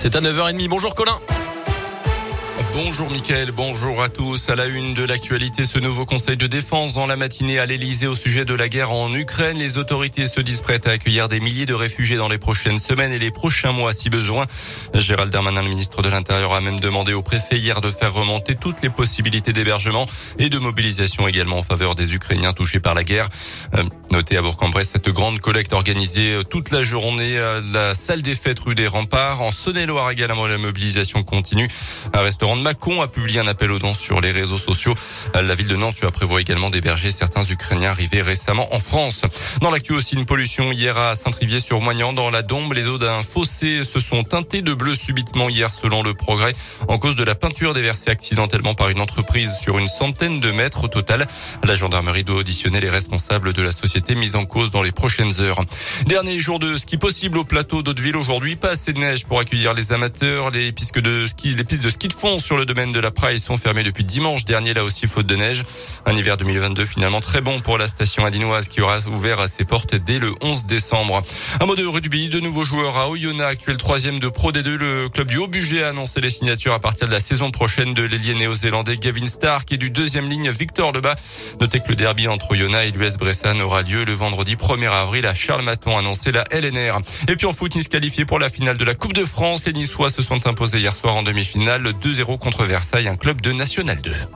C'est à 9h30. Bonjour Colin. Bonjour Mickaël, bonjour à tous. À la une de l'actualité, ce nouveau conseil de défense dans la matinée à l'Elysée au sujet de la guerre en Ukraine. Les autorités se disent prêtes à accueillir des milliers de réfugiés dans les prochaines semaines et les prochains mois si besoin. Gérald Darmanin, le ministre de l'Intérieur, a même demandé au préfet hier de faire remonter toutes les possibilités d'hébergement et de mobilisation également en faveur des Ukrainiens touchés par la guerre. Euh, notez à Bourg-en-Bresse cette grande collecte organisée euh, toute la journée à la salle des fêtes rue des Remparts. En Saône-et-Loire également, la mobilisation continue. Un restaurant de Macon a publié un appel aux dons sur les réseaux sociaux. La ville de Nantes a prévoit également d'héberger certains Ukrainiens arrivés récemment en France. Dans l'actu aussi, une pollution hier à Saint-Trivier-sur-Moignan dans la Dombe. Les eaux d'un fossé se sont teintées de bleu subitement hier selon le progrès en cause de la peinture déversée accidentellement par une entreprise sur une centaine de mètres au total. La gendarmerie doit auditionner les responsables de la société mise en cause dans les prochaines heures. Dernier jour de ski possible au plateau d'Hauteville aujourd'hui. Pas assez de neige pour accueillir les amateurs. Les pistes de ski, les pistes de ski de fond sur le domaine de la Praille sont fermés depuis dimanche dernier, là aussi faute de neige. Un hiver 2022 finalement très bon pour la station adinoise qui aura ouvert ses portes dès le 11 décembre. Un mot de rugby, de nouveaux joueurs à Oyonnax, actuel troisième de Pro D2. Le club du Haut-Budget a annoncé les signatures à partir de la saison prochaine de l'ailier néo-zélandais Gavin Stark et du deuxième ligne Victor Lebas. Notez que le derby entre Oyonnax et l'US Bressan aura lieu le vendredi 1er avril à Charles Maton, annoncé la LNR. Et puis en foot, Nice qualifié pour la finale de la Coupe de France. Les Niçois se sont imposés hier soir en demi-finale 2-0 contre Versailles, un club de National 2.